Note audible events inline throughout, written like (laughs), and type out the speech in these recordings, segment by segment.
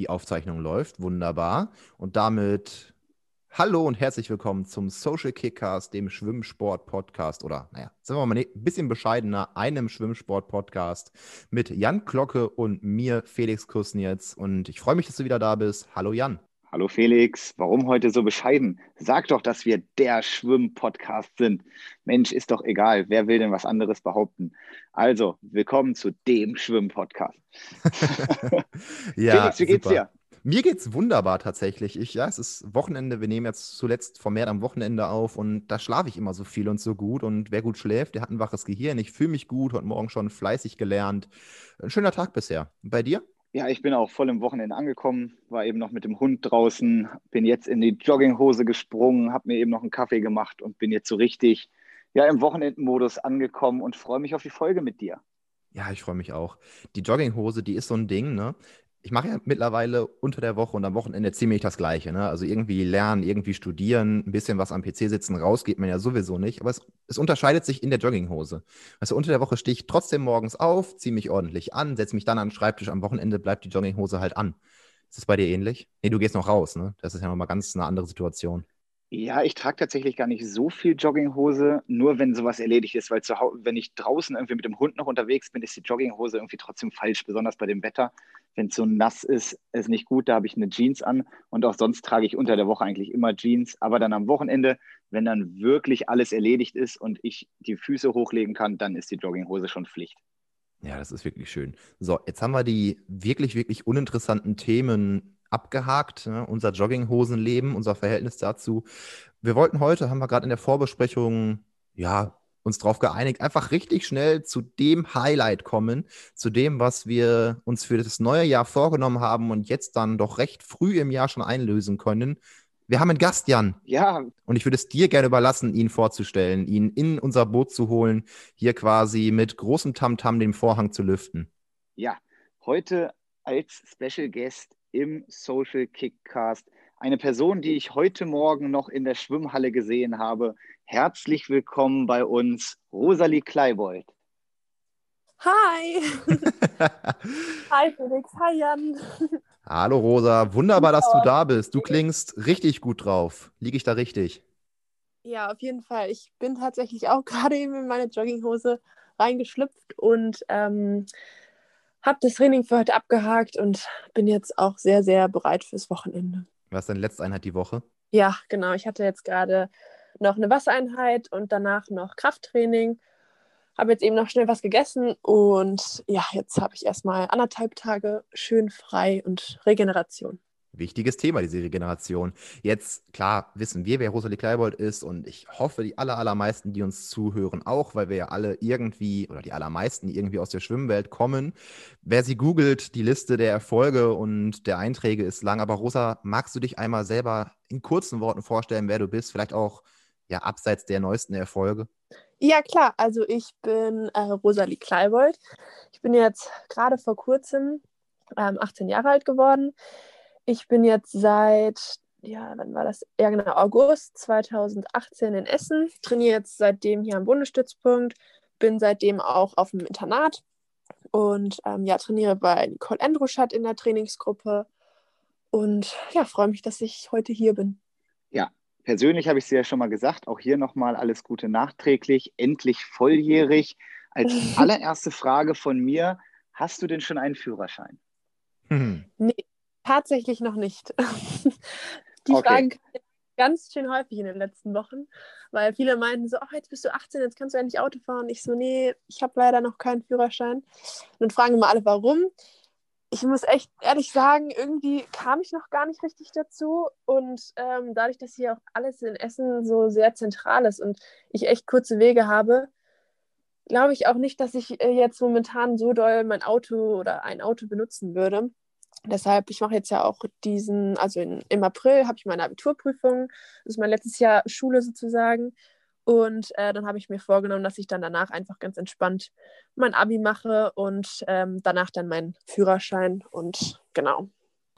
die Aufzeichnung läuft. Wunderbar. Und damit hallo und herzlich willkommen zum Social Kickcast, dem Schwimmsport-Podcast. Oder, naja, sind wir mal ein bisschen bescheidener, einem Schwimmsport-Podcast mit Jan Glocke und mir, Felix Kusnitz. Und ich freue mich, dass du wieder da bist. Hallo Jan. Hallo Felix, warum heute so bescheiden? Sag doch, dass wir der Schwimm-Podcast sind. Mensch, ist doch egal, wer will denn was anderes behaupten? Also, willkommen zu dem Schwimm-Podcast. (laughs) ja, Felix, wie geht's super. dir? Mir geht's wunderbar tatsächlich. Ich, ja, es ist Wochenende. Wir nehmen jetzt zuletzt vermehrt am Wochenende auf und da schlafe ich immer so viel und so gut. Und wer gut schläft, der hat ein waches Gehirn. Ich fühle mich gut, heute Morgen schon fleißig gelernt. Ein schöner Tag bisher. bei dir? Ja, ich bin auch voll im Wochenende angekommen, war eben noch mit dem Hund draußen, bin jetzt in die Jogginghose gesprungen, habe mir eben noch einen Kaffee gemacht und bin jetzt so richtig ja, im Wochenendmodus angekommen und freue mich auf die Folge mit dir. Ja, ich freue mich auch. Die Jogginghose, die ist so ein Ding, ne? Ich mache ja mittlerweile unter der Woche und am Wochenende ziemlich das Gleiche. Ne? Also irgendwie lernen, irgendwie studieren, ein bisschen was am PC sitzen, raus geht man ja sowieso nicht. Aber es, es unterscheidet sich in der Jogginghose. Also unter der Woche stehe ich trotzdem morgens auf, ziehe mich ordentlich an, setze mich dann an den Schreibtisch. Am Wochenende bleibt die Jogginghose halt an. Ist das bei dir ähnlich? Nee, du gehst noch raus, ne? Das ist ja nochmal ganz eine andere Situation. Ja, ich trage tatsächlich gar nicht so viel Jogginghose, nur wenn sowas erledigt ist, weil zu wenn ich draußen irgendwie mit dem Hund noch unterwegs bin, ist die Jogginghose irgendwie trotzdem falsch, besonders bei dem Wetter. Wenn es so nass ist, ist nicht gut, da habe ich eine Jeans an und auch sonst trage ich unter der Woche eigentlich immer Jeans, aber dann am Wochenende, wenn dann wirklich alles erledigt ist und ich die Füße hochlegen kann, dann ist die Jogginghose schon Pflicht. Ja, das ist wirklich schön. So, jetzt haben wir die wirklich, wirklich uninteressanten Themen abgehakt, ne? unser Jogginghosenleben, unser Verhältnis dazu. Wir wollten heute, haben wir gerade in der Vorbesprechung, ja, uns darauf geeinigt, einfach richtig schnell zu dem Highlight kommen, zu dem, was wir uns für das neue Jahr vorgenommen haben und jetzt dann doch recht früh im Jahr schon einlösen können. Wir haben einen Gast, Jan. Ja. Und ich würde es dir gerne überlassen, ihn vorzustellen, ihn in unser Boot zu holen, hier quasi mit großem Tamtam -Tam den Vorhang zu lüften. Ja, heute als Special Guest im Social Kickcast. Eine Person, die ich heute Morgen noch in der Schwimmhalle gesehen habe. Herzlich willkommen bei uns, Rosalie Kleibold. Hi. (laughs) hi Felix, hi Jan. Hallo Rosa, wunderbar, dass du da bist. Du klingst richtig gut drauf. Liege ich da richtig? Ja, auf jeden Fall. Ich bin tatsächlich auch (laughs) gerade eben in meine Jogginghose reingeschlüpft und ähm, habe das Training für heute abgehakt und bin jetzt auch sehr, sehr bereit fürs Wochenende. Was deine letzte Einheit die Woche? Ja, genau. Ich hatte jetzt gerade noch eine Wassereinheit und danach noch Krafttraining. Habe jetzt eben noch schnell was gegessen und ja, jetzt habe ich erstmal anderthalb Tage schön frei und Regeneration. Wichtiges Thema, diese Regeneration. Jetzt, klar, wissen wir, wer Rosalie Kleibold ist und ich hoffe, die aller, allermeisten, die uns zuhören, auch, weil wir ja alle irgendwie, oder die allermeisten, irgendwie aus der Schwimmwelt kommen. Wer sie googelt, die Liste der Erfolge und der Einträge ist lang. Aber Rosa, magst du dich einmal selber in kurzen Worten vorstellen, wer du bist? Vielleicht auch ja, abseits der neuesten Erfolge? Ja, klar. Also ich bin äh, Rosalie Kleibold. Ich bin jetzt gerade vor kurzem ähm, 18 Jahre alt geworden. Ich bin jetzt seit, ja, wann war das? Ja, genau, August 2018 in Essen. Trainiere jetzt seitdem hier am Bundesstützpunkt, bin seitdem auch auf dem Internat und ähm, ja, trainiere bei Nicole Endruschat in der Trainingsgruppe und ja, freue mich, dass ich heute hier bin. Ja, persönlich habe ich es ja schon mal gesagt, auch hier nochmal alles Gute nachträglich, endlich volljährig. Als (laughs) allererste Frage von mir, hast du denn schon einen Führerschein? Hm. Nee, Tatsächlich noch nicht. (laughs) Die okay. Fragen ganz schön häufig in den letzten Wochen, weil viele meinten so, oh, jetzt bist du 18, jetzt kannst du endlich Auto fahren. Ich so, nee, ich habe leider noch keinen Führerschein. Und dann fragen immer alle, warum. Ich muss echt ehrlich sagen, irgendwie kam ich noch gar nicht richtig dazu. Und ähm, dadurch, dass hier auch alles in Essen so sehr zentral ist und ich echt kurze Wege habe, glaube ich auch nicht, dass ich äh, jetzt momentan so doll mein Auto oder ein Auto benutzen würde. Deshalb, ich mache jetzt ja auch diesen, also in, im April habe ich meine Abiturprüfung. Das ist mein letztes Jahr Schule sozusagen. Und äh, dann habe ich mir vorgenommen, dass ich dann danach einfach ganz entspannt mein Abi mache und ähm, danach dann meinen Führerschein und genau.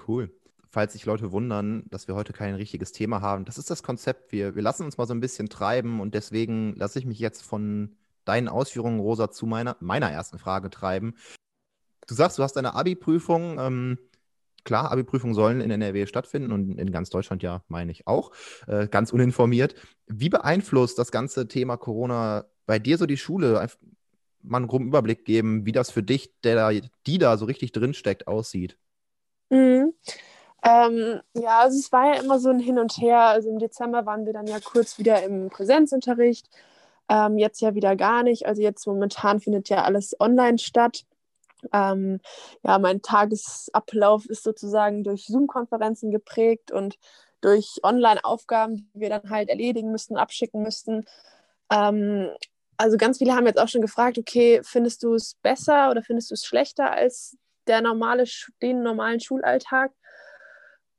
Cool. Falls sich Leute wundern, dass wir heute kein richtiges Thema haben, das ist das Konzept. Wir, wir lassen uns mal so ein bisschen treiben und deswegen lasse ich mich jetzt von deinen Ausführungen, Rosa, zu meiner, meiner ersten Frage treiben. Du sagst, du hast eine Abi-Prüfung. Ähm, klar, Abi-Prüfungen sollen in NRW stattfinden und in ganz Deutschland ja, meine ich auch. Äh, ganz uninformiert. Wie beeinflusst das ganze Thema Corona bei dir so die Schule? mal einen groben Überblick geben, wie das für dich, der die da so richtig drinsteckt, aussieht. Mhm. Ähm, ja, also es war ja immer so ein Hin und Her. Also im Dezember waren wir dann ja kurz wieder im Präsenzunterricht. Ähm, jetzt ja wieder gar nicht. Also jetzt momentan findet ja alles online statt. Ähm, ja, mein Tagesablauf ist sozusagen durch Zoom-Konferenzen geprägt und durch Online-Aufgaben, die wir dann halt erledigen müssten, abschicken müssten. Ähm, also ganz viele haben jetzt auch schon gefragt, okay, findest du es besser oder findest du es schlechter als der normale, den normalen Schulalltag?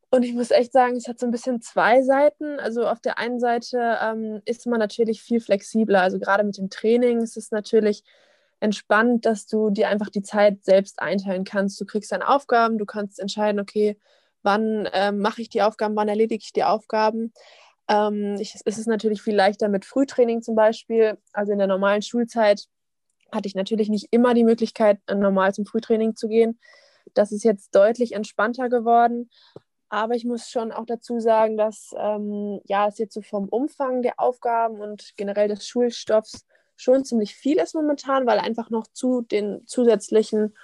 Und ich muss echt sagen, es hat so ein bisschen zwei Seiten. Also auf der einen Seite ähm, ist man natürlich viel flexibler. Also gerade mit dem Training ist es natürlich entspannt, dass du dir einfach die Zeit selbst einteilen kannst. Du kriegst deine Aufgaben, du kannst entscheiden, okay, wann ähm, mache ich die Aufgaben, wann erledige ich die Aufgaben. Ähm, ich, es ist natürlich viel leichter mit Frühtraining zum Beispiel. Also in der normalen Schulzeit hatte ich natürlich nicht immer die Möglichkeit, normal zum Frühtraining zu gehen. Das ist jetzt deutlich entspannter geworden. Aber ich muss schon auch dazu sagen, dass ähm, ja, es jetzt so vom Umfang der Aufgaben und generell des Schulstoffs schon ziemlich viel ist momentan, weil einfach noch zu den zusätzlichen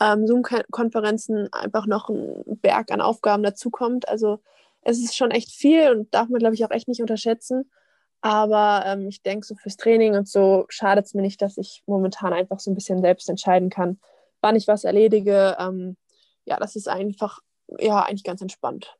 ähm, Zoom-Konferenzen einfach noch ein Berg an Aufgaben dazukommt. Also es ist schon echt viel und darf man, glaube ich, auch echt nicht unterschätzen. Aber ähm, ich denke, so fürs Training und so schadet es mir nicht, dass ich momentan einfach so ein bisschen selbst entscheiden kann, wann ich was erledige. Ähm, ja, das ist einfach, ja, eigentlich ganz entspannt.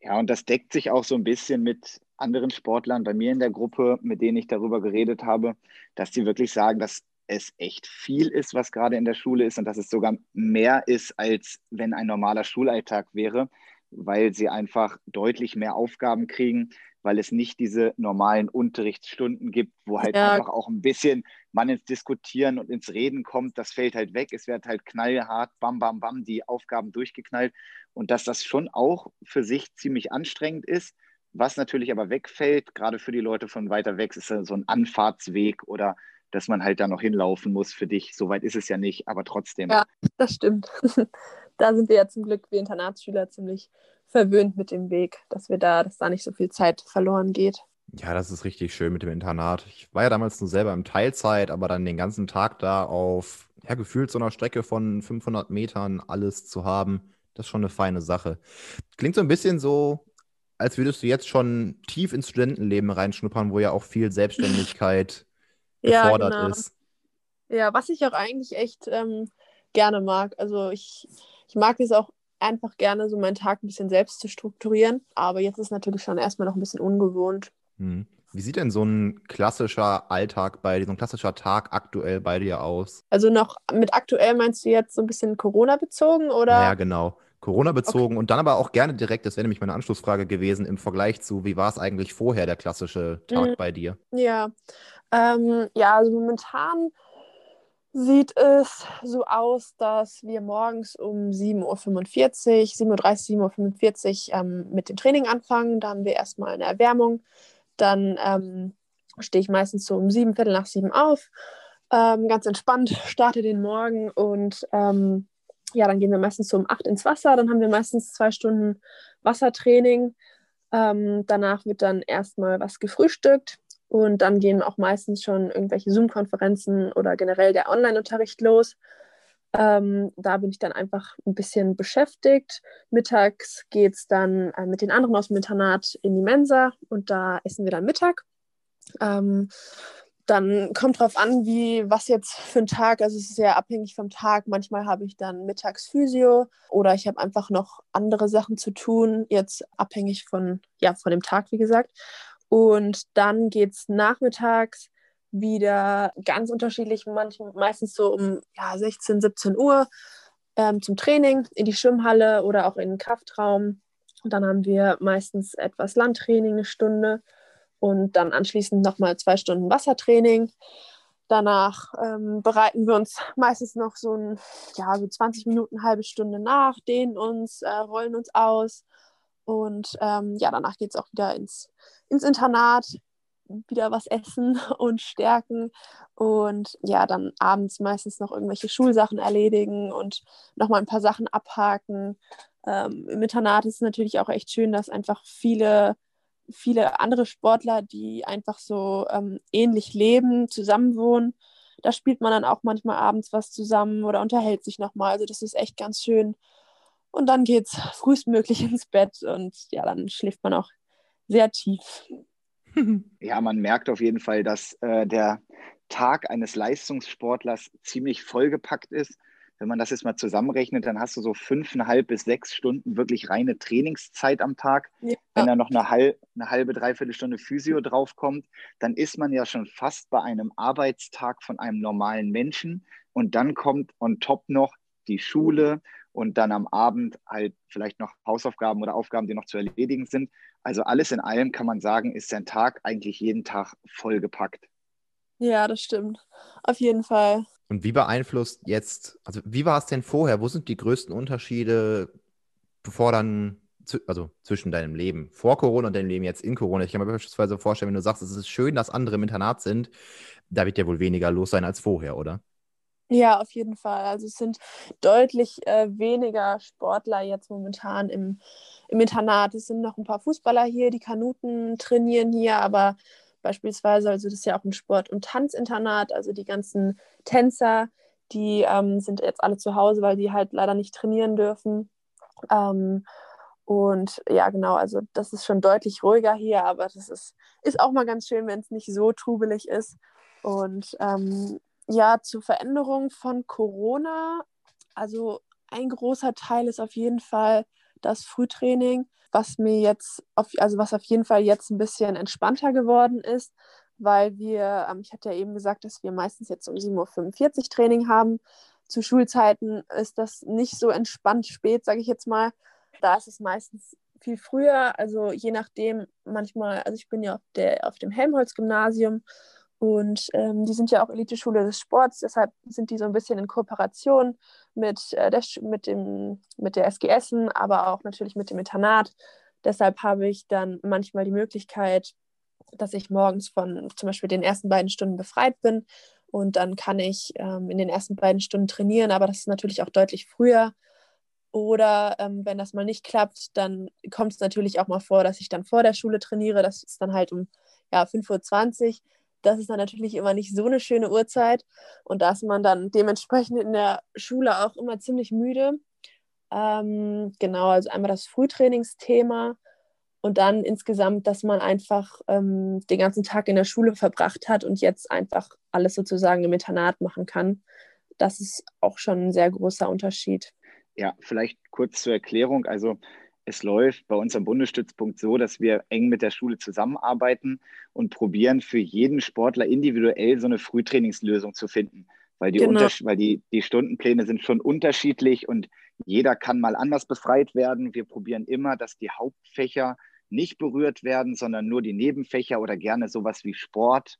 Ja, und das deckt sich auch so ein bisschen mit anderen Sportlern bei mir in der Gruppe, mit denen ich darüber geredet habe, dass die wirklich sagen, dass es echt viel ist, was gerade in der Schule ist und dass es sogar mehr ist, als wenn ein normaler Schulalltag wäre, weil sie einfach deutlich mehr Aufgaben kriegen, weil es nicht diese normalen Unterrichtsstunden gibt, wo halt ja. einfach auch ein bisschen man ins Diskutieren und ins Reden kommt. Das fällt halt weg. Es wird halt knallhart, bam, bam, bam, die Aufgaben durchgeknallt. Und dass das schon auch für sich ziemlich anstrengend ist. Was natürlich aber wegfällt, gerade für die Leute von weiter weg, ist so ein Anfahrtsweg oder dass man halt da noch hinlaufen muss für dich. Soweit ist es ja nicht, aber trotzdem. Ja, das stimmt. (laughs) da sind wir ja zum Glück, wir Internatsschüler, ziemlich verwöhnt mit dem Weg, dass wir da, dass da nicht so viel Zeit verloren geht. Ja, das ist richtig schön mit dem Internat. Ich war ja damals nur selber im Teilzeit, aber dann den ganzen Tag da auf, ja, gefühlt so einer Strecke von 500 Metern alles zu haben, das ist schon eine feine Sache. Klingt so ein bisschen so, als würdest du jetzt schon tief ins Studentenleben reinschnuppern, wo ja auch viel Selbstständigkeit (laughs) gefordert ja, genau. ist. Ja, was ich auch eigentlich echt ähm, gerne mag. Also ich, ich mag es auch einfach gerne, so meinen Tag ein bisschen selbst zu strukturieren. Aber jetzt ist natürlich schon erstmal noch ein bisschen ungewohnt. Hm. Wie sieht denn so ein klassischer Alltag bei dir, so ein klassischer Tag aktuell bei dir aus? Also noch mit aktuell meinst du jetzt so ein bisschen Corona bezogen oder? Ja, genau. Corona bezogen okay. und dann aber auch gerne direkt, das wäre nämlich meine Anschlussfrage gewesen, im Vergleich zu, wie war es eigentlich vorher, der klassische Tag mhm. bei dir? Ja, ähm, ja, also momentan sieht es so aus, dass wir morgens um 7.45 Uhr, 7.30 Uhr, 7.45 Uhr ähm, mit dem Training anfangen. Da haben wir erstmal eine Erwärmung. Dann ähm, stehe ich meistens so um sieben, Viertel nach sieben auf. Ähm, ganz entspannt, starte den Morgen und ähm, ja, dann gehen wir meistens so um acht ins Wasser. Dann haben wir meistens zwei Stunden Wassertraining. Ähm, danach wird dann erstmal was gefrühstückt. Und dann gehen auch meistens schon irgendwelche Zoom-Konferenzen oder generell der Online-Unterricht los. Ähm, da bin ich dann einfach ein bisschen beschäftigt. Mittags geht es dann äh, mit den anderen aus dem Internat in die Mensa und da essen wir dann Mittag. Ähm, dann kommt drauf an, wie was jetzt für ein Tag. Also es ist sehr abhängig vom Tag. Manchmal habe ich dann mittags Physio oder ich habe einfach noch andere Sachen zu tun. Jetzt abhängig von ja von dem Tag, wie gesagt. Und dann geht es nachmittags wieder ganz unterschiedlich, manchmal, meistens so um ja, 16, 17 Uhr ähm, zum Training in die Schwimmhalle oder auch in den Kraftraum. Und dann haben wir meistens etwas Landtraining, eine Stunde und dann anschließend nochmal zwei Stunden Wassertraining. Danach ähm, bereiten wir uns (laughs) meistens noch so, ein, ja, so 20 Minuten, halbe Stunde nach, dehnen uns, äh, rollen uns aus. Und ähm, ja, danach geht es auch wieder ins ins Internat, wieder was essen (laughs) und stärken. Und ja, dann abends meistens noch irgendwelche Schulsachen erledigen und nochmal ein paar Sachen abhaken. Ähm, Im Internat ist es natürlich auch echt schön, dass einfach viele, viele andere Sportler, die einfach so ähm, ähnlich leben, zusammenwohnen. Da spielt man dann auch manchmal abends was zusammen oder unterhält sich nochmal. Also das ist echt ganz schön. Und dann geht es (laughs) frühestmöglich ins Bett und ja, dann schläft man auch sehr tief. (laughs) Ja, man merkt auf jeden Fall, dass äh, der Tag eines Leistungssportlers ziemlich vollgepackt ist. Wenn man das jetzt mal zusammenrechnet, dann hast du so fünfeinhalb bis sechs Stunden wirklich reine Trainingszeit am Tag. Ja. Wenn da noch eine, halb, eine halbe, dreiviertel Stunde Physio draufkommt, dann ist man ja schon fast bei einem Arbeitstag von einem normalen Menschen. Und dann kommt on top noch die Schule und dann am Abend halt vielleicht noch Hausaufgaben oder Aufgaben, die noch zu erledigen sind. Also alles in allem kann man sagen, ist sein Tag eigentlich jeden Tag vollgepackt. Ja, das stimmt. Auf jeden Fall. Und wie beeinflusst jetzt, also wie war es denn vorher? Wo sind die größten Unterschiede, bevor dann, also zwischen deinem Leben vor Corona und deinem Leben jetzt in Corona? Ich kann mir beispielsweise vorstellen, wenn du sagst, es ist schön, dass andere im Internat sind, da wird ja wohl weniger los sein als vorher, oder? Ja, auf jeden Fall. Also es sind deutlich äh, weniger Sportler jetzt momentan im, im Internat. Es sind noch ein paar Fußballer hier, die Kanuten trainieren hier, aber beispielsweise, also das ist ja auch ein Sport- und Tanzinternat, also die ganzen Tänzer, die ähm, sind jetzt alle zu Hause, weil die halt leider nicht trainieren dürfen. Ähm, und ja, genau, also das ist schon deutlich ruhiger hier, aber das ist, ist auch mal ganz schön, wenn es nicht so trubelig ist. Und ähm, ja, zur Veränderung von Corona. Also ein großer Teil ist auf jeden Fall das Frühtraining, was mir jetzt, auf, also was auf jeden Fall jetzt ein bisschen entspannter geworden ist, weil wir, ähm, ich hatte ja eben gesagt, dass wir meistens jetzt um 7.45 Uhr Training haben. Zu Schulzeiten ist das nicht so entspannt spät, sage ich jetzt mal. Da ist es meistens viel früher, also je nachdem, manchmal, also ich bin ja auf, der, auf dem Helmholtz-Gymnasium und ähm, die sind ja auch Eliteschule des Sports, deshalb sind die so ein bisschen in Kooperation mit, äh, der, mit, dem, mit der SG aber auch natürlich mit dem Internat. Deshalb habe ich dann manchmal die Möglichkeit, dass ich morgens von zum Beispiel den ersten beiden Stunden befreit bin und dann kann ich ähm, in den ersten beiden Stunden trainieren, aber das ist natürlich auch deutlich früher. Oder ähm, wenn das mal nicht klappt, dann kommt es natürlich auch mal vor, dass ich dann vor der Schule trainiere. Das ist dann halt um ja, 5.20 Uhr das ist dann natürlich immer nicht so eine schöne Uhrzeit und da ist man dann dementsprechend in der Schule auch immer ziemlich müde. Ähm, genau, also einmal das Frühtrainingsthema und dann insgesamt, dass man einfach ähm, den ganzen Tag in der Schule verbracht hat und jetzt einfach alles sozusagen im Internat machen kann. Das ist auch schon ein sehr großer Unterschied. Ja, vielleicht kurz zur Erklärung. Also es läuft bei uns am Bundesstützpunkt so, dass wir eng mit der Schule zusammenarbeiten und probieren, für jeden Sportler individuell so eine Frühtrainingslösung zu finden. Weil, die, genau. weil die, die Stundenpläne sind schon unterschiedlich und jeder kann mal anders befreit werden. Wir probieren immer, dass die Hauptfächer nicht berührt werden, sondern nur die Nebenfächer oder gerne sowas wie Sport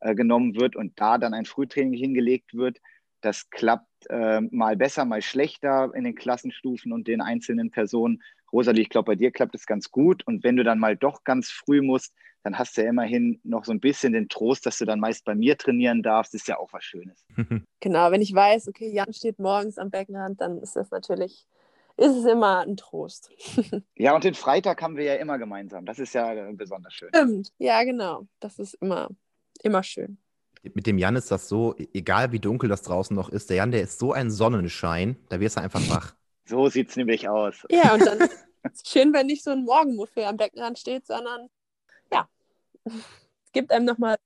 äh, genommen wird und da dann ein Frühtraining hingelegt wird. Das klappt äh, mal besser, mal schlechter in den Klassenstufen und den einzelnen Personen. Rosalie, ich glaube, bei dir klappt es ganz gut. Und wenn du dann mal doch ganz früh musst, dann hast du ja immerhin noch so ein bisschen den Trost, dass du dann meist bei mir trainieren darfst. Das ist ja auch was Schönes. (laughs) Genau, wenn ich weiß, okay, Jan steht morgens am Beckenrand, dann ist das natürlich, ist es immer ein Trost. (laughs) ja, und den Freitag haben wir ja immer gemeinsam. Das ist ja besonders schön. Stimmt, ja, genau. Das ist immer, immer schön. Mit dem Jan ist das so, e-, egal wie dunkel das draußen noch ist, der Jan, der ist so ein Sonnenschein, da wirst du einfach wach. So sieht es nämlich aus. Ja, und dann (laughs) ist es schön, wenn nicht so ein Morgenmuffel am Beckenrand steht, sondern ja, es gibt einem nochmal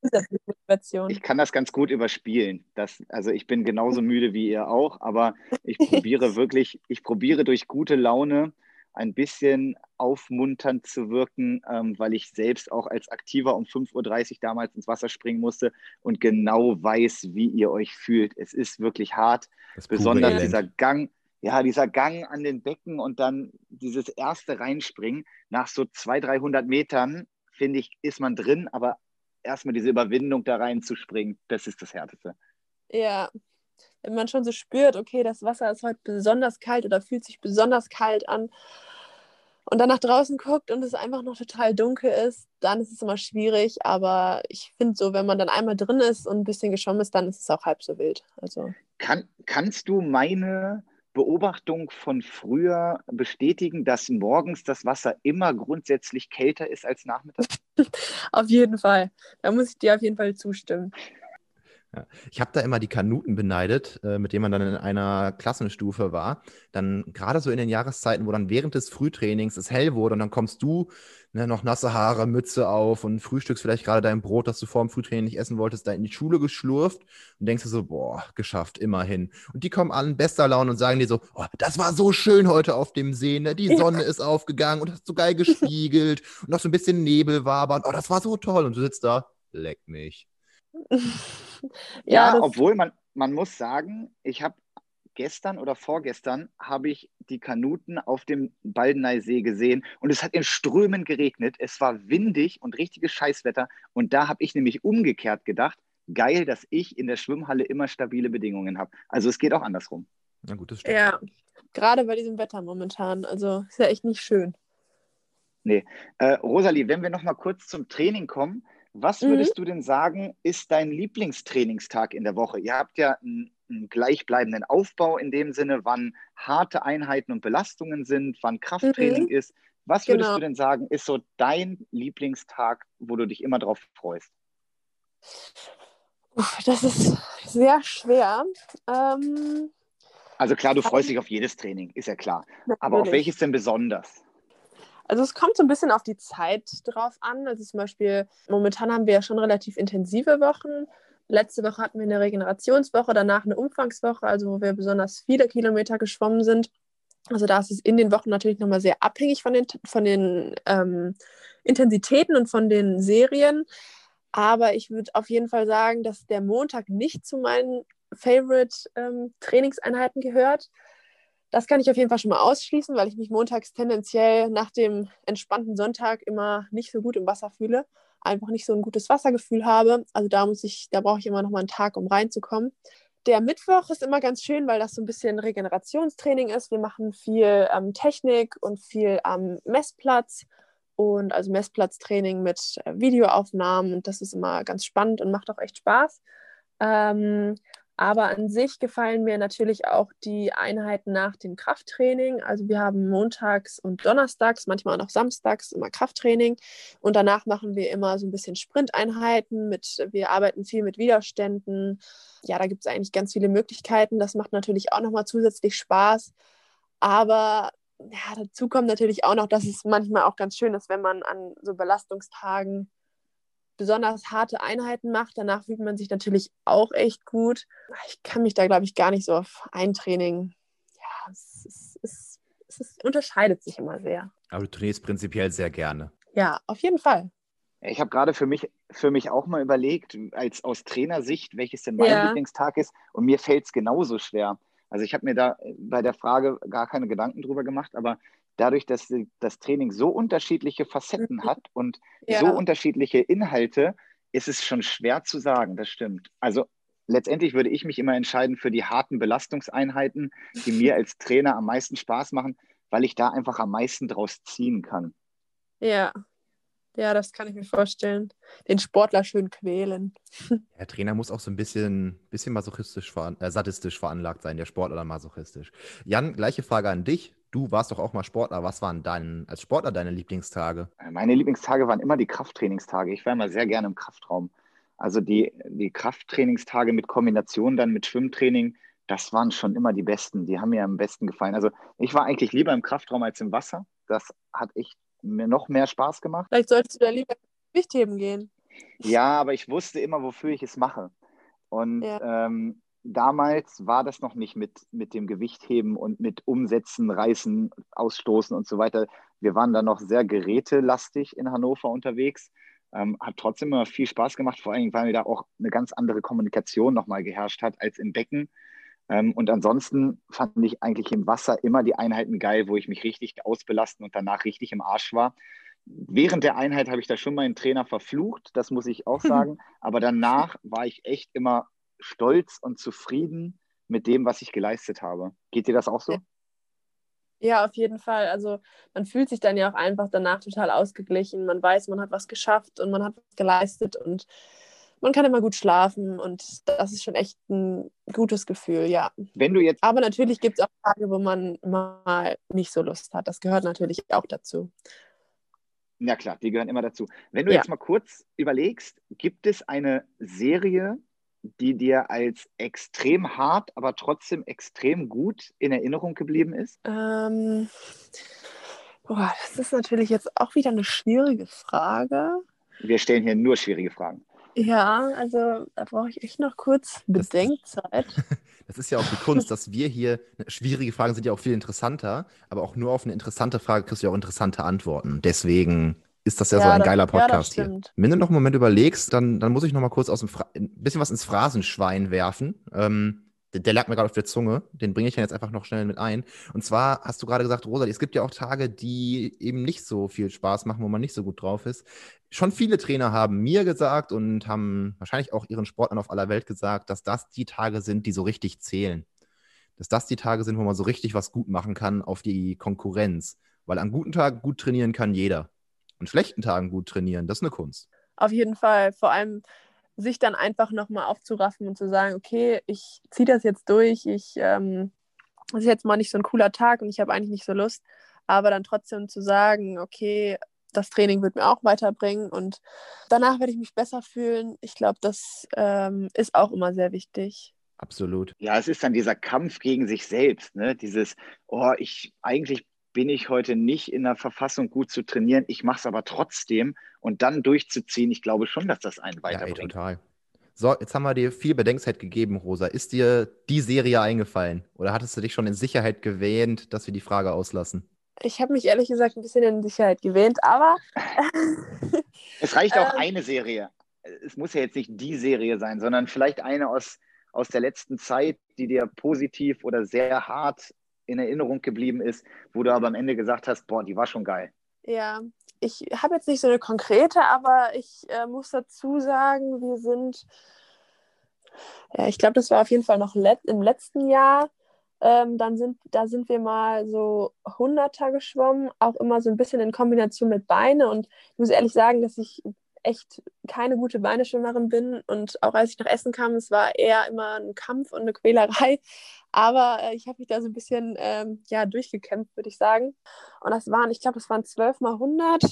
Motivation. Ich kann das ganz gut überspielen. Das, also ich bin genauso müde wie ihr auch, aber ich probiere (laughs) wirklich, ich probiere durch gute Laune ein bisschen aufmunternd zu wirken, ähm, weil ich selbst auch als Aktiver um 5.30 Uhr damals ins Wasser springen musste und genau weiß, wie ihr euch fühlt. Es ist wirklich hart, besonders dieser Gang, ja, dieser Gang an den Becken und dann dieses erste Reinspringen. Nach so 200, 300 Metern, finde ich, ist man drin, aber erstmal diese Überwindung da reinzuspringen, das ist das Härteste. Ja, man schon so spürt, okay, das Wasser ist heute besonders kalt oder fühlt sich besonders kalt an, und dann nach draußen guckt und es einfach noch total dunkel ist, dann ist es immer schwierig. Aber ich finde so, wenn man dann einmal drin ist und ein bisschen geschwommen ist, dann ist es auch halb so wild. Also. Kann, kannst du meine Beobachtung von früher bestätigen, dass morgens das Wasser immer grundsätzlich kälter ist als nachmittags? (laughs) auf jeden Fall. Da muss ich dir auf jeden Fall zustimmen. Ja. Ich habe da immer die Kanuten beneidet, äh, mit denen man dann in einer Klassenstufe war. Dann gerade so in den Jahreszeiten, wo dann während des Frühtrainings es hell wurde und dann kommst du, ne, noch nasse Haare, Mütze auf und frühstückst vielleicht gerade dein Brot, das du vor dem Frühtraining nicht essen wolltest, da in die Schule geschlurft und denkst dir so, boah, geschafft, immerhin. Und die kommen an, bester Laune und sagen dir so, oh, das war so schön heute auf dem See, ne? die Sonne ist aufgegangen und hast so geil (laughs) gespiegelt und noch so ein bisschen Nebel war, aber oh, das war so toll. Und du sitzt da, leck mich. (laughs) ja, ja obwohl man, man muss sagen, ich habe gestern oder vorgestern habe ich die Kanuten auf dem Baldeneysee gesehen und es hat in Strömen geregnet. Es war windig und richtiges Scheißwetter. Und da habe ich nämlich umgekehrt gedacht, geil, dass ich in der Schwimmhalle immer stabile Bedingungen habe. Also es geht auch andersrum. Na gut, das stimmt. Ja, gerade bei diesem Wetter momentan. Also ist ja echt nicht schön. Nee. Äh, Rosalie, wenn wir noch mal kurz zum Training kommen, was mhm. würdest mhm. du denn sagen, ist dein Lieblingstrainingstag in der Woche? Ihr habt ja einen, einen, gleichbleibenden Aufbau in dem Sinne, wann harte Einheiten und Belastungen sind, wann Krafttraining mhm. ist. Was würdest genau. du denn sagen, ist so dein Lieblingstag, wo du dich immer drauf freust? Das ist sehr schwer. Ähm, also klar, du freust dich auf jedes Training, ist ja klar. Natürlich. Aber auf welches denn besonders? Also es kommt so ein bisschen auf die Zeit drauf an. Also zum Beispiel, momentan haben wir ja schon relativ intensive Wochen. Letzte Woche hatten wir eine Regenerationswoche, danach eine Umfangswoche, also wo wir besonders viele Kilometer geschwommen sind. Also da ist es in den Wochen natürlich nochmal sehr abhängig von den, von den ähm, Intensitäten und von den Serien. Aber ich würde auf jeden Fall sagen, dass der Montag nicht zu meinen Favorite ähm, Trainingseinheiten gehört. Das kann ich auf jeden Fall schon mal ausschließen, weil ich mich montags tendenziell nach dem entspannten Sonntag immer nicht so gut im Wasser fühle, einfach nicht so ein gutes Wassergefühl habe. Also da muss ich, da brauche ich immer noch mal einen Tag, um reinzukommen. Der Mittwoch ist immer ganz schön, weil das so ein bisschen Regenerationstraining ist. Wir machen viel ähm, Technik und viel am Messplatz und also Messplatztraining mit äh, Videoaufnahmen und das ist immer ganz spannend und macht auch echt Spaß. Ähm, aber an sich gefallen mir natürlich auch die Einheiten nach dem Krafttraining. Also wir haben montags und donnerstags, manchmal auch noch samstags immer Krafttraining. Und danach machen wir immer so ein bisschen Sprinteinheiten. Mit, wir arbeiten viel mit Widerständen. Ja, da gibt es eigentlich ganz viele Möglichkeiten. Das macht natürlich auch nochmal zusätzlich Spaß. Aber ja, dazu kommt natürlich auch noch, dass es manchmal auch ganz schön ist, wenn man an so Belastungstagen besonders harte Einheiten macht. Danach fühlt man sich natürlich auch echt gut. Ich kann mich da, glaube ich, gar nicht so auf ein Training. Ja, es, ist, es, es ist, unterscheidet sich immer sehr. Aber du trainierst prinzipiell sehr gerne. Ja, auf jeden Fall. Ich habe gerade für mich, für mich auch mal überlegt, als aus Trainersicht, welches denn mein ja. Lieblingstag ist. Und mir fällt es genauso schwer. Also ich habe mir da bei der Frage gar keine Gedanken drüber gemacht, aber dadurch, dass das Training so unterschiedliche Facetten mhm. hat und ja. so unterschiedliche Inhalte, ist es schon schwer zu sagen, das stimmt. Also letztendlich würde ich mich immer entscheiden für die harten Belastungseinheiten, die mir als Trainer am meisten Spaß machen, weil ich da einfach am meisten draus ziehen kann. Ja, ja, das kann ich mir vorstellen. Den Sportler schön quälen. (laughs) Der Trainer muss auch so ein bisschen, bisschen masochistisch, äh, sadistisch veranlagt sein, der Sportler dann masochistisch. Jan, gleiche Frage an dich. Du warst doch auch mal Sportler. Was waren dein, als Sportler deine Lieblingstage? Meine Lieblingstage waren immer die Krafttrainingstage. Ich war immer sehr gerne im Kraftraum. Also die, die Krafttrainingstage mit Kombination dann mit Schwimmtraining, das waren schon immer die besten. Die haben mir am besten gefallen. Also ich war eigentlich lieber im Kraftraum als im Wasser. Das hat echt mir noch mehr Spaß gemacht. Vielleicht solltest du da lieber Gewichtheben gehen. Ja, aber ich wusste immer, wofür ich es mache. Und ja. ähm, damals war das noch nicht mit, mit dem Gewichtheben und mit Umsetzen, Reißen, Ausstoßen und so weiter. Wir waren da noch sehr gerätelastig in Hannover unterwegs. Ähm, hat trotzdem immer viel Spaß gemacht, vor allem, weil da auch eine ganz andere Kommunikation nochmal geherrscht hat als im Becken. Ähm, und ansonsten fand ich eigentlich im Wasser immer die Einheiten geil, wo ich mich richtig ausbelasten und danach richtig im Arsch war. Während der Einheit habe ich da schon meinen Trainer verflucht, das muss ich auch (laughs) sagen. Aber danach war ich echt immer stolz und zufrieden mit dem, was ich geleistet habe. Geht dir das auch so? Ja, auf jeden Fall. Also man fühlt sich dann ja auch einfach danach total ausgeglichen. Man weiß, man hat was geschafft und man hat was geleistet und man kann immer gut schlafen und das ist schon echt ein gutes Gefühl, ja. Wenn du jetzt. Aber natürlich gibt es auch Tage, wo man mal nicht so Lust hat. Das gehört natürlich auch dazu. Ja klar, die gehören immer dazu. Wenn du ja. jetzt mal kurz überlegst, gibt es eine Serie, die dir als extrem hart, aber trotzdem extrem gut in Erinnerung geblieben ist? Ähm, boah, das ist natürlich jetzt auch wieder eine schwierige Frage. Wir stellen hier nur schwierige Fragen. Ja, also da brauche ich echt noch kurz Bedenkzeit. (laughs) Das ist ja auch die Kunst, dass wir hier, schwierige Fragen sind ja auch viel interessanter, aber auch nur auf eine interessante Frage kriegst du ja auch interessante Antworten. Deswegen ist das ja, ja so ein das, geiler Podcast ja, hier. Wenn du noch einen Moment überlegst, dann, dann muss ich noch mal kurz aus dem Fra ein bisschen was ins Phrasenschwein werfen. Ähm, der, lag mir gerade auf der Zunge, den bringe ich dann jetzt einfach noch schnell mit ein. Und zwar hast du gerade gesagt, Rosa, es gibt ja auch Tage, die eben nicht so viel Spaß machen, wo man nicht so gut drauf ist. Schon viele Trainer haben mir gesagt und haben wahrscheinlich auch ihren Sportlern auf aller Welt gesagt, dass das die Tage sind, die so richtig zählen. Dass das die Tage sind, wo man so richtig was gut machen kann auf die Konkurrenz. Weil an guten Tagen gut trainieren kann jeder an schlechten Tagen gut trainieren, das ist eine Kunst. Auf jeden Fall. Vor allem sich dann einfach nochmal aufzuraffen und zu sagen, okay, ich ziehe das jetzt durch, ich, ähm, das ist jetzt mal nicht so ein cooler Tag und ich habe eigentlich nicht so Lust, aber dann trotzdem zu sagen, okay, das Training wird mir auch weiterbringen und danach werde ich mich besser fühlen. Ich glaube, das ähm, ist auch immer sehr wichtig. Absolut. Ja, es ist dann dieser Kampf gegen sich selbst, ne? Dieses, oh, ich eigentlich bin ich heute nicht in der Verfassung, gut zu trainieren. Ich mache es aber trotzdem und dann durchzuziehen. Ich glaube schon, dass das einen weiterbringt. Ja, ey, total. So, jetzt haben wir dir viel Bedenkzeit gegeben, Rosa. Ist dir die Serie eingefallen? Oder hattest du dich schon in Sicherheit gewähnt, dass wir die Frage auslassen? Ich habe mich ehrlich gesagt ein bisschen in Sicherheit gewähnt, aber. (laughs) es reicht auch ähm, eine Serie. Es muss ja jetzt nicht die Serie sein, sondern vielleicht eine aus, aus der letzten Zeit, die dir positiv oder sehr hart in Erinnerung geblieben ist, wo du aber am Ende gesagt hast, boah, die war schon geil? Ja, ich habe jetzt nicht so eine konkrete, aber ich äh, muss dazu sagen, wir sind, ja, ich glaube, das war auf jeden Fall noch let im letzten Jahr. Ähm, dann sind, da sind wir mal so 100er geschwommen, auch immer so ein bisschen in Kombination mit Beine. Und ich muss ehrlich sagen, dass ich echt keine gute Beineschwimmerin bin. Und auch als ich nach Essen kam, es war eher immer ein Kampf und eine Quälerei. Aber äh, ich habe mich da so ein bisschen ähm, ja, durchgekämpft, würde ich sagen. Und das waren, ich glaube, das waren 12 mal 100.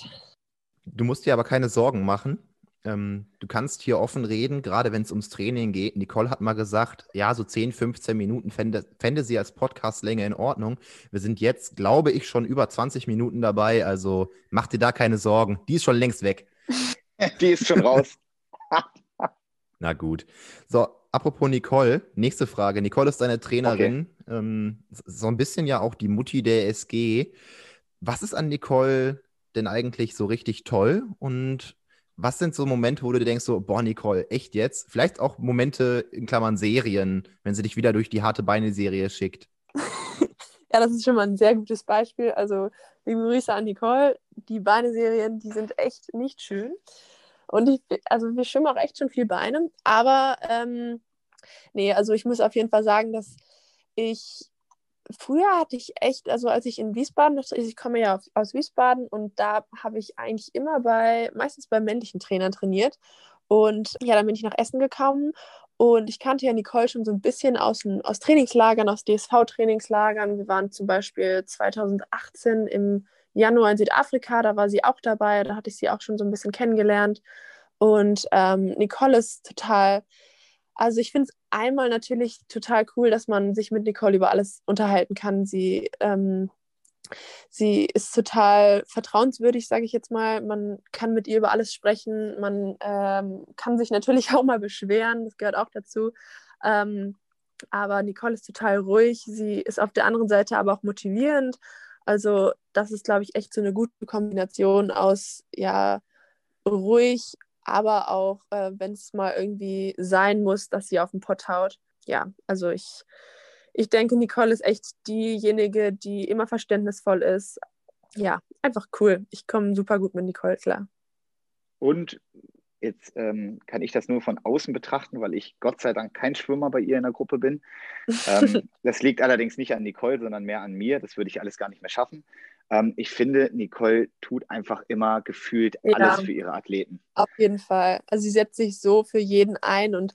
Du musst dir aber keine Sorgen machen. Ähm, du kannst hier offen reden, gerade wenn es ums Training geht. Nicole hat mal gesagt, ja, so 10, 15 Minuten fände, fände sie als Podcastlänge in Ordnung. Wir sind jetzt, glaube ich, schon über 20 Minuten dabei. Also mach dir da keine Sorgen. Die ist schon längst weg. (laughs) (laughs) Die ist schon raus. (laughs) Na gut. So, apropos Nicole, nächste Frage. Nicole ist deine Trainerin, okay. ähm, so ein bisschen ja auch die Mutti der SG. Was ist an Nicole denn eigentlich so richtig toll und was sind so Momente, wo du dir denkst, so, boah, Nicole, echt jetzt? Vielleicht auch Momente in Klammern Serien, wenn sie dich wieder durch die harte Beine-Serie schickt. Ja, das ist schon mal ein sehr gutes Beispiel. Also, liebe Grüße an Nicole. Die Beine-Serien, die sind echt nicht schön. Und ich, also wir schwimmen auch echt schon viel Beine. Aber ähm, nee, also ich muss auf jeden Fall sagen, dass ich früher hatte ich echt, also als ich in Wiesbaden, ich komme ja aus Wiesbaden und da habe ich eigentlich immer bei, meistens bei männlichen Trainern trainiert. Und ja, dann bin ich nach Essen gekommen und ich kannte ja Nicole schon so ein bisschen aus, aus Trainingslagern, aus DSV-Trainingslagern. Wir waren zum Beispiel 2018 im Januar in Südafrika, da war sie auch dabei, da hatte ich sie auch schon so ein bisschen kennengelernt. Und ähm, Nicole ist total, also ich finde es einmal natürlich total cool, dass man sich mit Nicole über alles unterhalten kann. Sie, ähm, sie ist total vertrauenswürdig, sage ich jetzt mal. Man kann mit ihr über alles sprechen. Man ähm, kann sich natürlich (laughs) auch mal beschweren, das gehört auch dazu. Ähm, aber Nicole ist total ruhig. Sie ist auf der anderen Seite aber auch motivierend also das ist, glaube ich, echt so eine gute Kombination aus, ja, ruhig, aber auch, äh, wenn es mal irgendwie sein muss, dass sie auf den Pott haut. Ja, also ich, ich denke, Nicole ist echt diejenige, die immer verständnisvoll ist. Ja, einfach cool. Ich komme super gut mit Nicole klar. Und Jetzt ähm, kann ich das nur von außen betrachten, weil ich Gott sei Dank kein Schwimmer bei ihr in der Gruppe bin. ähm, (laughs) das liegt allerdings nicht an Nicole, sondern mehr an mir. Das würde ich alles gar nicht mehr schaffen. Ähm, ich finde, Nicole tut einfach immer gefühlt ja, alles für ihre Athleten. Auf jeden Fall. Also sie setzt sich so für jeden ein und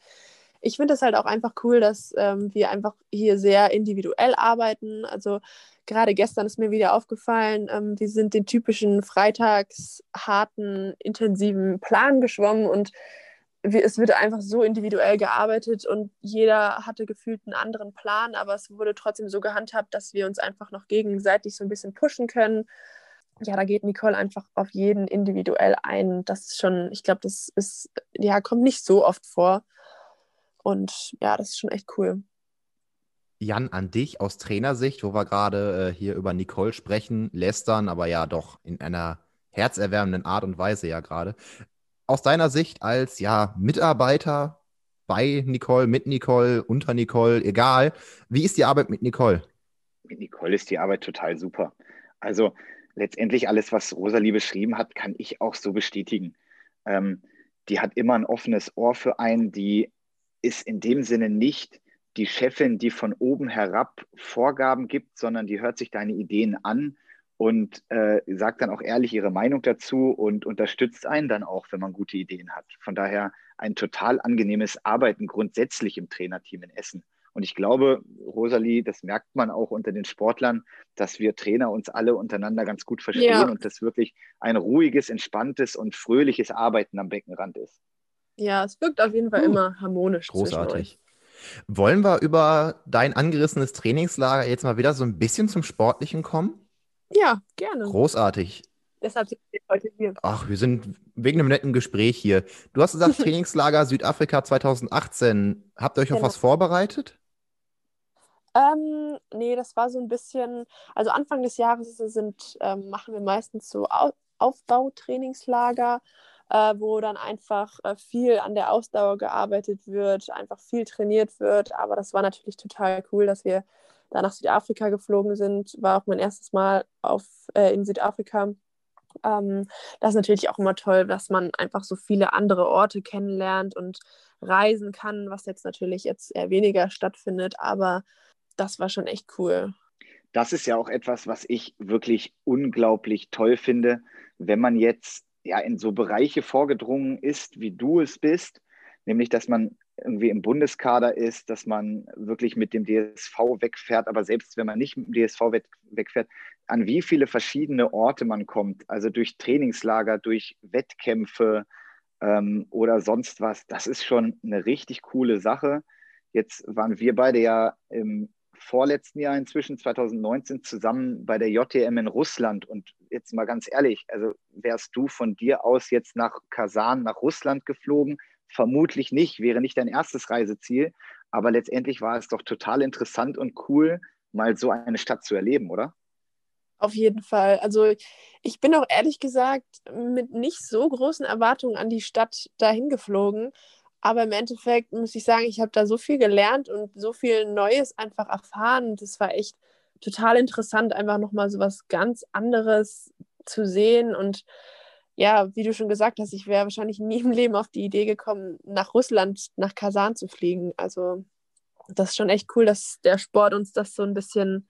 ich finde es halt auch einfach cool, dass ähm, wir einfach hier sehr individuell arbeiten. Also gerade gestern ist mir wieder aufgefallen, ähm, wir sind den typischen freitags harten, intensiven Plan geschwommen und wir, es wird einfach so individuell gearbeitet und jeder hatte gefühlt einen anderen Plan, aber es wurde trotzdem so gehandhabt, dass wir uns einfach noch gegenseitig so ein bisschen pushen können. Ja, da geht Nicole einfach auf jeden individuell ein. Das ist schon, ich glaube, das ist, ja, kommt nicht so oft vor. Und ja, das ist schon echt cool. Jan, an dich aus Trainersicht, wo wir gerade äh, hier über Nicole sprechen, lästern, aber ja doch in einer herzerwärmenden Art und Weise ja gerade. Aus deiner Sicht als ja Mitarbeiter bei Nicole, mit Nicole, unter Nicole, egal, wie ist die Arbeit mit Nicole? Mit Nicole ist die Arbeit total super. Also letztendlich alles, was Rosalie beschrieben hat, kann ich auch so bestätigen. Ähm, die hat immer ein offenes Ohr für einen, die ist in dem Sinne nicht die Chefin, die von oben herab Vorgaben gibt, sondern die hört sich deine Ideen an und äh, sagt dann auch ehrlich ihre Meinung dazu und unterstützt einen dann auch, wenn man gute Ideen hat. Von daher ein total angenehmes Arbeiten grundsätzlich im Trainerteam in Essen. Und ich glaube, Rosalie, das merkt man auch unter den Sportlern, dass wir Trainer uns alle untereinander ganz gut verstehen ja. und das wirklich ein ruhiges, entspanntes und fröhliches Arbeiten am Beckenrand ist. Ja, es wirkt auf jeden Fall uh, immer harmonisch. Großartig. Wollen wir über dein angerissenes Trainingslager jetzt mal wieder so ein bisschen zum Sportlichen kommen? Ja, gerne. Großartig. Deshalb sind wir heute hier. Ach, wir sind wegen einem netten Gespräch hier. Du hast gesagt, (laughs) Trainingslager Südafrika 2018. Habt ihr euch genau. auf was vorbereitet? Ähm, nee, das war so ein bisschen, also Anfang des Jahres sind, ähm, machen wir meistens so Au Aufbautrainingslager äh, wo dann einfach äh, viel an der Ausdauer gearbeitet wird, einfach viel trainiert wird. Aber das war natürlich total cool, dass wir da nach Südafrika geflogen sind. War auch mein erstes Mal auf, äh, in Südafrika. Ähm, das ist natürlich auch immer toll, dass man einfach so viele andere Orte kennenlernt und reisen kann, was jetzt natürlich jetzt eher weniger stattfindet, aber das war schon echt cool. Das ist ja auch etwas, was ich wirklich unglaublich toll finde, wenn man jetzt ja in so Bereiche vorgedrungen ist, wie du es bist, nämlich dass man irgendwie im Bundeskader ist, dass man wirklich mit dem DSV wegfährt, aber selbst wenn man nicht mit dem DSV wegfährt, an wie viele verschiedene Orte man kommt, also durch Trainingslager, durch Wettkämpfe ähm, oder sonst was, das ist schon eine richtig coole Sache. Jetzt waren wir beide ja im vorletzten Jahr inzwischen, 2019, zusammen bei der JTM in Russland. Und jetzt mal ganz ehrlich, also wärst du von dir aus jetzt nach Kasan, nach Russland geflogen? Vermutlich nicht, wäre nicht dein erstes Reiseziel. Aber letztendlich war es doch total interessant und cool, mal so eine Stadt zu erleben, oder? Auf jeden Fall. Also ich bin auch ehrlich gesagt mit nicht so großen Erwartungen an die Stadt dahin geflogen. Aber im Endeffekt muss ich sagen, ich habe da so viel gelernt und so viel Neues einfach erfahren. Es war echt total interessant, einfach nochmal so was ganz anderes zu sehen. Und ja, wie du schon gesagt hast, ich wäre wahrscheinlich nie im Leben auf die Idee gekommen, nach Russland, nach Kasan zu fliegen. Also das ist schon echt cool, dass der Sport uns das so ein bisschen,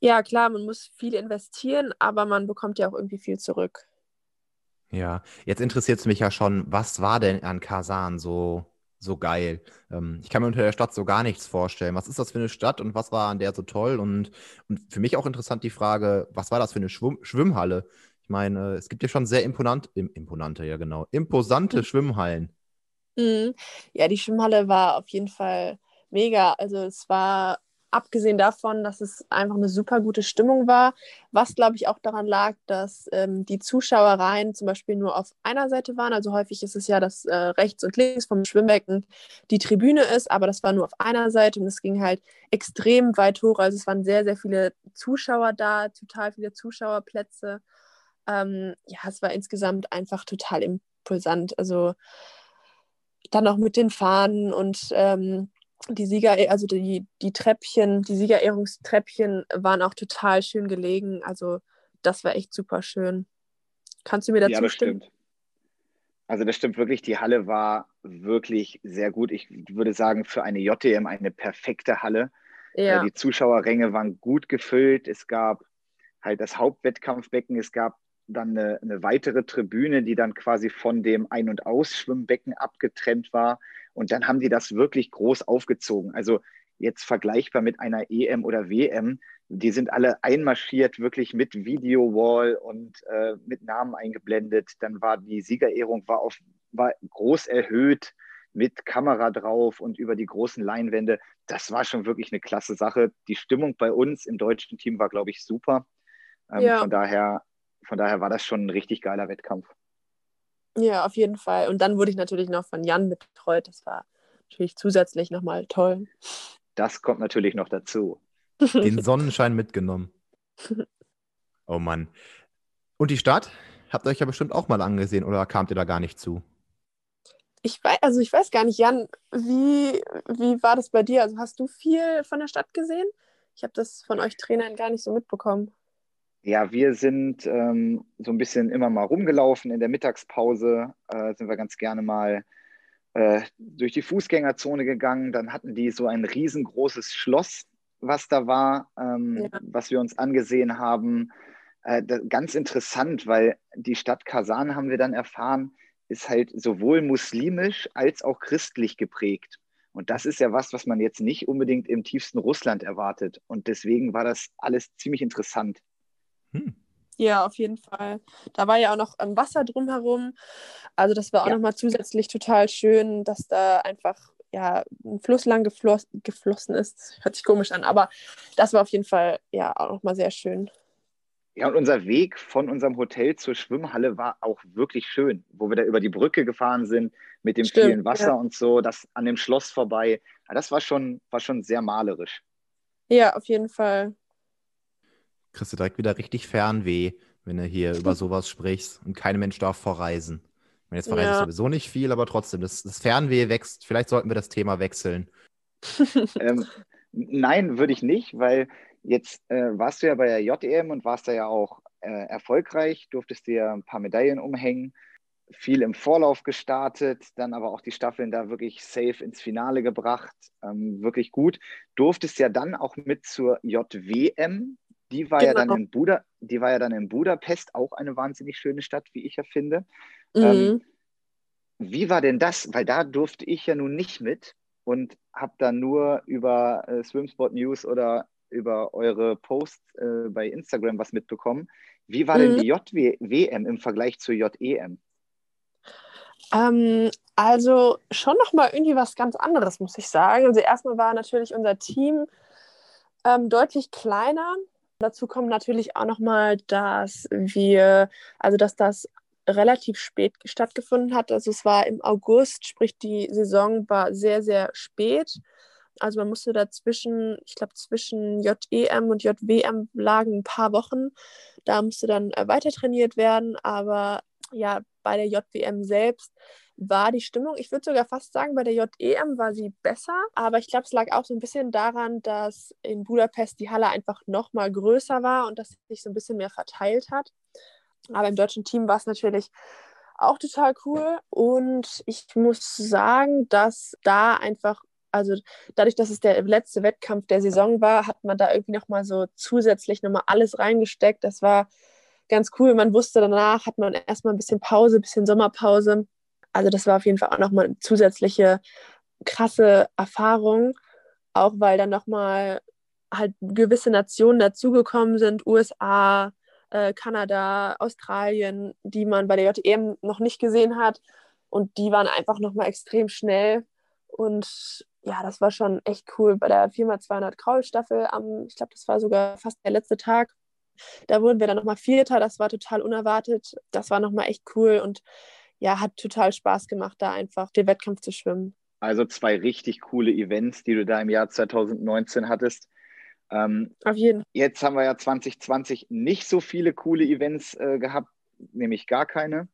ja klar, man muss viel investieren, aber man bekommt ja auch irgendwie viel zurück. Ja, jetzt interessiert es mich ja schon, was war denn an Kasan so, so geil? Ähm, ich kann mir unter der Stadt so gar nichts vorstellen. Was ist das für eine Stadt und was war an der so toll? Und, und für mich auch interessant die Frage, was war das für eine Schwimm Schwimmhalle? Ich meine, es gibt ja schon sehr imponant, imponante, ja genau, imposante mhm. (laughs) Schwimmhallen. Mhm. Ja, die Schwimmhalle war auf jeden Fall mega. Also es war abgesehen davon, dass es einfach eine super gute Stimmung war, was glaube ich auch daran lag, dass ähm, die Zuschauereien zum Beispiel nur auf einer Seite waren. Also häufig ist es ja, dass äh, rechts und links vom Schwimmbecken die Tribüne ist, aber das war nur auf einer Seite und es ging halt extrem weit hoch. Also es waren sehr, sehr viele Zuschauer da, total viele Zuschauerplätze. Ähm, ja, es war insgesamt einfach total impulsant. Also dann auch mit den Fahnen und ähm, die Sieger, also die, die Treppchen, die Siegerehrungstreppchen waren auch total schön gelegen. Also das war echt super schön. Kannst du mir dazu ja, das stimmen? Stimmt. Also das stimmt wirklich, die Halle war wirklich sehr gut. Ich würde sagen, für eine JTM eine perfekte Halle. Ja. Die Zuschauerränge waren gut gefüllt. Es gab halt das Hauptwettkampfbecken, es gab dann eine, eine, weitere Tribüne, die dann quasi von dem Ein- und Ausschwimmbecken abgetrennt war. Und dann haben die das wirklich groß aufgezogen. Also jetzt vergleichbar mit einer EM oder WM. Die sind alle einmarschiert, wirklich mit Video-Wall und äh, mit Namen eingeblendet. Dann war die Siegerehrung war, auf, war groß erhöht mit Kamera drauf und über die großen Leinwände. Das war schon wirklich eine klasse Sache. Die Stimmung bei uns im deutschen Team war, glaube ich, super. Ähm, ja. Von daher von daher war das schon ein richtig geiler Wettkampf. Ja, auf jeden Fall. Und dann wurde ich natürlich noch von Jan betreut. Das war natürlich zusätzlich nochmal toll. Das kommt natürlich noch dazu. Den Sonnenschein mitgenommen. (laughs) Oh Mann. Und die Stadt? Habt ihr euch ja bestimmt auch mal angesehen oder kamt ihr da gar nicht zu? Ich weiß, also ich weiß gar nicht, Jan, wie, wie war das bei dir? Also hast du viel von der Stadt gesehen? Ich habe das von euch Trainern gar nicht so mitbekommen. Ja, wir sind ähm, so ein bisschen immer mal rumgelaufen. In der Mittagspause äh, sind wir ganz gerne mal äh, durch die Fußgängerzone gegangen. Dann hatten die so ein riesengroßes Schloss, was da war, ähm, ja. was wir uns angesehen haben. Äh, ganz interessant, weil die Stadt Kasan, haben wir dann erfahren, ist halt sowohl muslimisch als auch christlich geprägt. Und das ist ja was, was man jetzt nicht unbedingt im tiefsten Russland erwartet. Und deswegen war das alles ziemlich interessant. Hm. Ja, auf jeden Fall. Da war ja auch noch ähm, Wasser drumherum. Also das war auch ja. nochmal zusätzlich total schön, dass da einfach ja, ein Fluss lang gefloss, geflossen ist. Hört sich komisch an, aber das war auf jeden Fall ja auch nochmal sehr schön. Ja, und unser Weg von unserem Hotel zur Schwimmhalle war auch wirklich schön, wo wir da über die Brücke gefahren sind mit dem Stimmt, vielen Wasser ja. und so, das an dem Schloss vorbei. Ja, das war schon, war schon sehr malerisch. Ja, auf jeden Fall kriegst du direkt wieder richtig Fernweh, wenn du hier über (laughs) sowas sprichst und kein Mensch darf verreisen. Ich meine, jetzt verreise ja. sowieso nicht viel, aber trotzdem, das, das Fernweh wächst. Vielleicht sollten wir das Thema wechseln. (laughs) ähm, nein, würde ich nicht, weil jetzt äh, warst du ja bei der JEM und warst da ja auch äh, erfolgreich, durftest dir ein paar Medaillen umhängen, viel im Vorlauf gestartet, dann aber auch die Staffeln da wirklich safe ins Finale gebracht, ähm, wirklich gut. Durftest ja dann auch mit zur JWM, die war, genau. ja dann genau. in Buda, die war ja dann in Budapest, auch eine wahnsinnig schöne Stadt, wie ich ja finde. Mhm. Ähm, wie war denn das? Weil da durfte ich ja nun nicht mit und habe dann nur über äh, Swimsport News oder über eure Posts äh, bei Instagram was mitbekommen. Wie war mhm. denn die JWM im Vergleich zur JEM? Ähm, also schon nochmal irgendwie was ganz anderes, muss ich sagen. Also erstmal war natürlich unser Team ähm, deutlich kleiner. Dazu kommt natürlich auch nochmal, dass wir, also dass das relativ spät stattgefunden hat. Also es war im August, sprich die Saison war sehr, sehr spät. Also man musste dazwischen, ich glaube zwischen JEM und JWM lagen ein paar Wochen. Da musste dann äh, weiter trainiert werden. Aber ja, bei der JWM selbst war die Stimmung, ich würde sogar fast sagen, bei der JEM war sie besser, aber ich glaube, es lag auch so ein bisschen daran, dass in Budapest die Halle einfach noch mal größer war und dass sich so ein bisschen mehr verteilt hat. Aber im deutschen Team war es natürlich auch total cool und ich muss sagen, dass da einfach also dadurch, dass es der letzte Wettkampf der Saison war, hat man da irgendwie noch mal so zusätzlich noch mal alles reingesteckt. Das war ganz cool. Man wusste danach, hat man erstmal ein bisschen Pause, ein bisschen Sommerpause also das war auf jeden Fall auch nochmal eine zusätzliche krasse Erfahrung, auch weil dann nochmal halt gewisse Nationen dazugekommen sind, USA, äh, Kanada, Australien, die man bei der JEM noch nicht gesehen hat. Und die waren einfach nochmal extrem schnell. Und ja, das war schon echt cool bei der 4x200 Kraulstaffel am, ich glaube, das war sogar fast der letzte Tag. Da wurden wir dann nochmal Vierter, das war total unerwartet. Das war nochmal echt cool. Und ja, hat total Spaß gemacht, da einfach den Wettkampf zu schwimmen. Also zwei richtig coole Events, die du da im Jahr 2019 hattest. Ähm, Auf jeden Fall. Jetzt haben wir ja 2020 nicht so viele coole Events äh, gehabt, nämlich gar keine.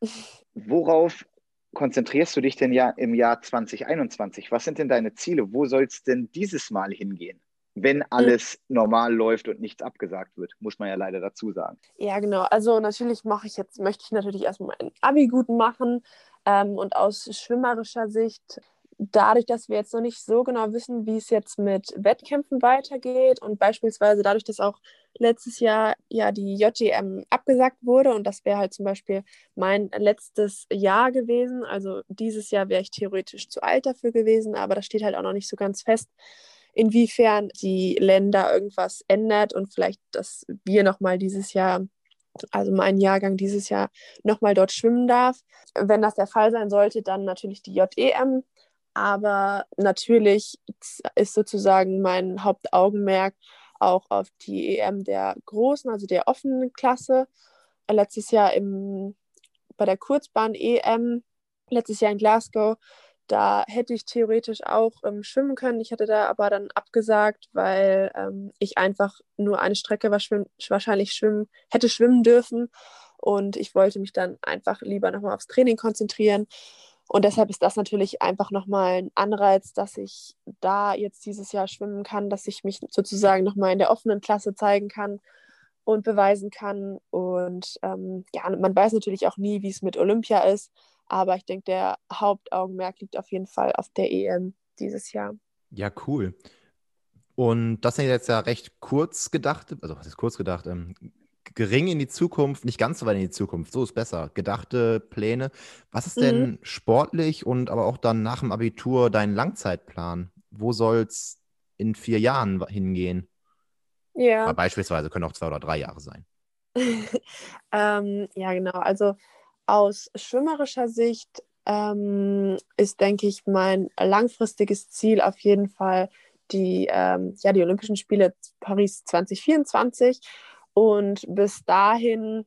(laughs) Worauf konzentrierst du dich denn ja im Jahr 2021? Was sind denn deine Ziele? Wo soll es denn dieses Mal hingehen? Wenn mhm. alles mhm. normal läuft und nichts abgesagt wird, muss man ja leider dazu sagen. Ja, genau. Also natürlich mache ich jetzt, möchte ich natürlich erstmal mein Abi gut machen. Ähm, und aus schwimmerischer Sicht, dadurch, dass wir jetzt noch nicht so genau wissen, wie es jetzt mit Wettkämpfen weitergeht und beispielsweise dadurch, dass auch letztes Jahr ja die JGM abgesagt wurde und das wäre halt zum Beispiel mein letztes Jahr gewesen. Also dieses Jahr wäre ich theoretisch zu alt dafür gewesen, aber das steht halt auch noch nicht so ganz fest inwiefern die Länder irgendwas ändert und vielleicht, dass wir nochmal dieses Jahr, also mein Jahrgang dieses Jahr, nochmal dort schwimmen darf. Wenn das der Fall sein sollte, dann natürlich die JEM. Aber natürlich ist sozusagen mein Hauptaugenmerk auch auf die EM der Großen, also der offenen Klasse. Letztes Jahr im, bei der Kurzbahn-EM, letztes Jahr in Glasgow, da hätte ich theoretisch auch ähm, schwimmen können. Ich hatte da aber dann abgesagt, weil ähm, ich einfach nur eine Strecke wahrscheinlich schwimmen, hätte schwimmen dürfen. Und ich wollte mich dann einfach lieber nochmal aufs Training konzentrieren. Und deshalb ist das natürlich einfach nochmal ein Anreiz, dass ich da jetzt dieses Jahr schwimmen kann, dass ich mich sozusagen nochmal in der offenen Klasse zeigen kann und beweisen kann. Und ähm, ja, man weiß natürlich auch nie, wie es mit Olympia ist. Aber ich denke, der Hauptaugenmerk liegt auf jeden Fall auf der EM dieses Jahr. Ja, cool. Und das sind jetzt ja recht kurz gedacht, also was ist kurz gedacht, ähm, gering in die Zukunft, nicht ganz so weit in die Zukunft, so ist besser, gedachte Pläne. Was ist denn mhm. sportlich und aber auch dann nach dem Abitur dein Langzeitplan? Wo soll es in vier Jahren hingehen? Ja. Aber beispielsweise können auch zwei oder drei Jahre sein. (laughs) ähm, ja, genau. Also aus schwimmerischer Sicht ähm, ist, denke ich, mein langfristiges Ziel auf jeden Fall die, ähm, ja, die Olympischen Spiele Paris 2024. Und bis dahin,